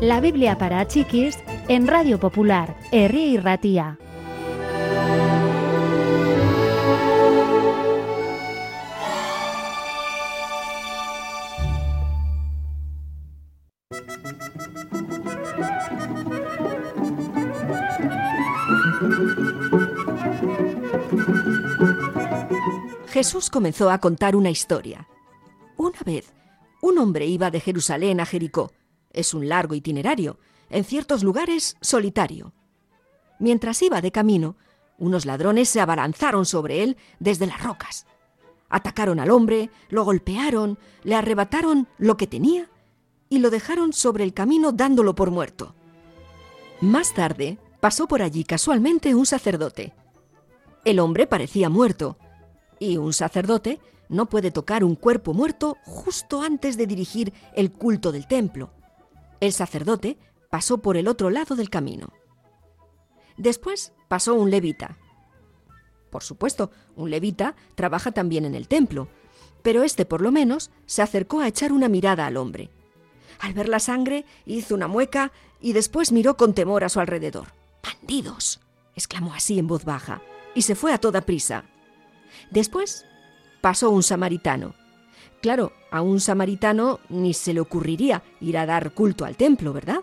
La Biblia para chiquis en Radio Popular, Herri y Ratía. Jesús comenzó a contar una historia. Una vez, un hombre iba de Jerusalén a Jericó. Es un largo itinerario, en ciertos lugares solitario. Mientras iba de camino, unos ladrones se abalanzaron sobre él desde las rocas. Atacaron al hombre, lo golpearon, le arrebataron lo que tenía y lo dejaron sobre el camino dándolo por muerto. Más tarde, pasó por allí casualmente un sacerdote. El hombre parecía muerto, y un sacerdote no puede tocar un cuerpo muerto justo antes de dirigir el culto del templo. El sacerdote pasó por el otro lado del camino. Después pasó un levita. Por supuesto, un levita trabaja también en el templo, pero este por lo menos se acercó a echar una mirada al hombre. Al ver la sangre, hizo una mueca y después miró con temor a su alrededor. ¡Bandidos! exclamó así en voz baja, y se fue a toda prisa. Después pasó un samaritano. Claro, a un samaritano ni se le ocurriría ir a dar culto al templo, ¿verdad?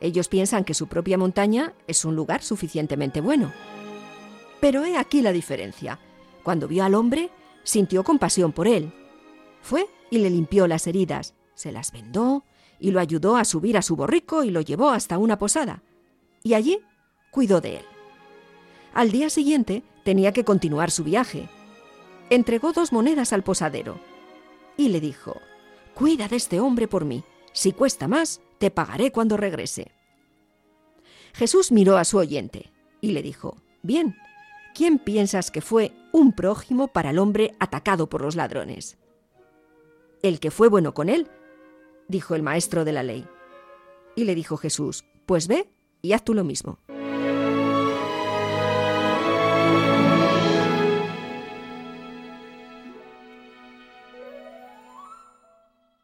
Ellos piensan que su propia montaña es un lugar suficientemente bueno. Pero he aquí la diferencia. Cuando vio al hombre, sintió compasión por él. Fue y le limpió las heridas, se las vendó y lo ayudó a subir a su borrico y lo llevó hasta una posada. Y allí cuidó de él. Al día siguiente tenía que continuar su viaje entregó dos monedas al posadero y le dijo, Cuida de este hombre por mí. Si cuesta más, te pagaré cuando regrese. Jesús miró a su oyente y le dijo, Bien, ¿quién piensas que fue un prójimo para el hombre atacado por los ladrones? El que fue bueno con él, dijo el maestro de la ley. Y le dijo Jesús, Pues ve y haz tú lo mismo.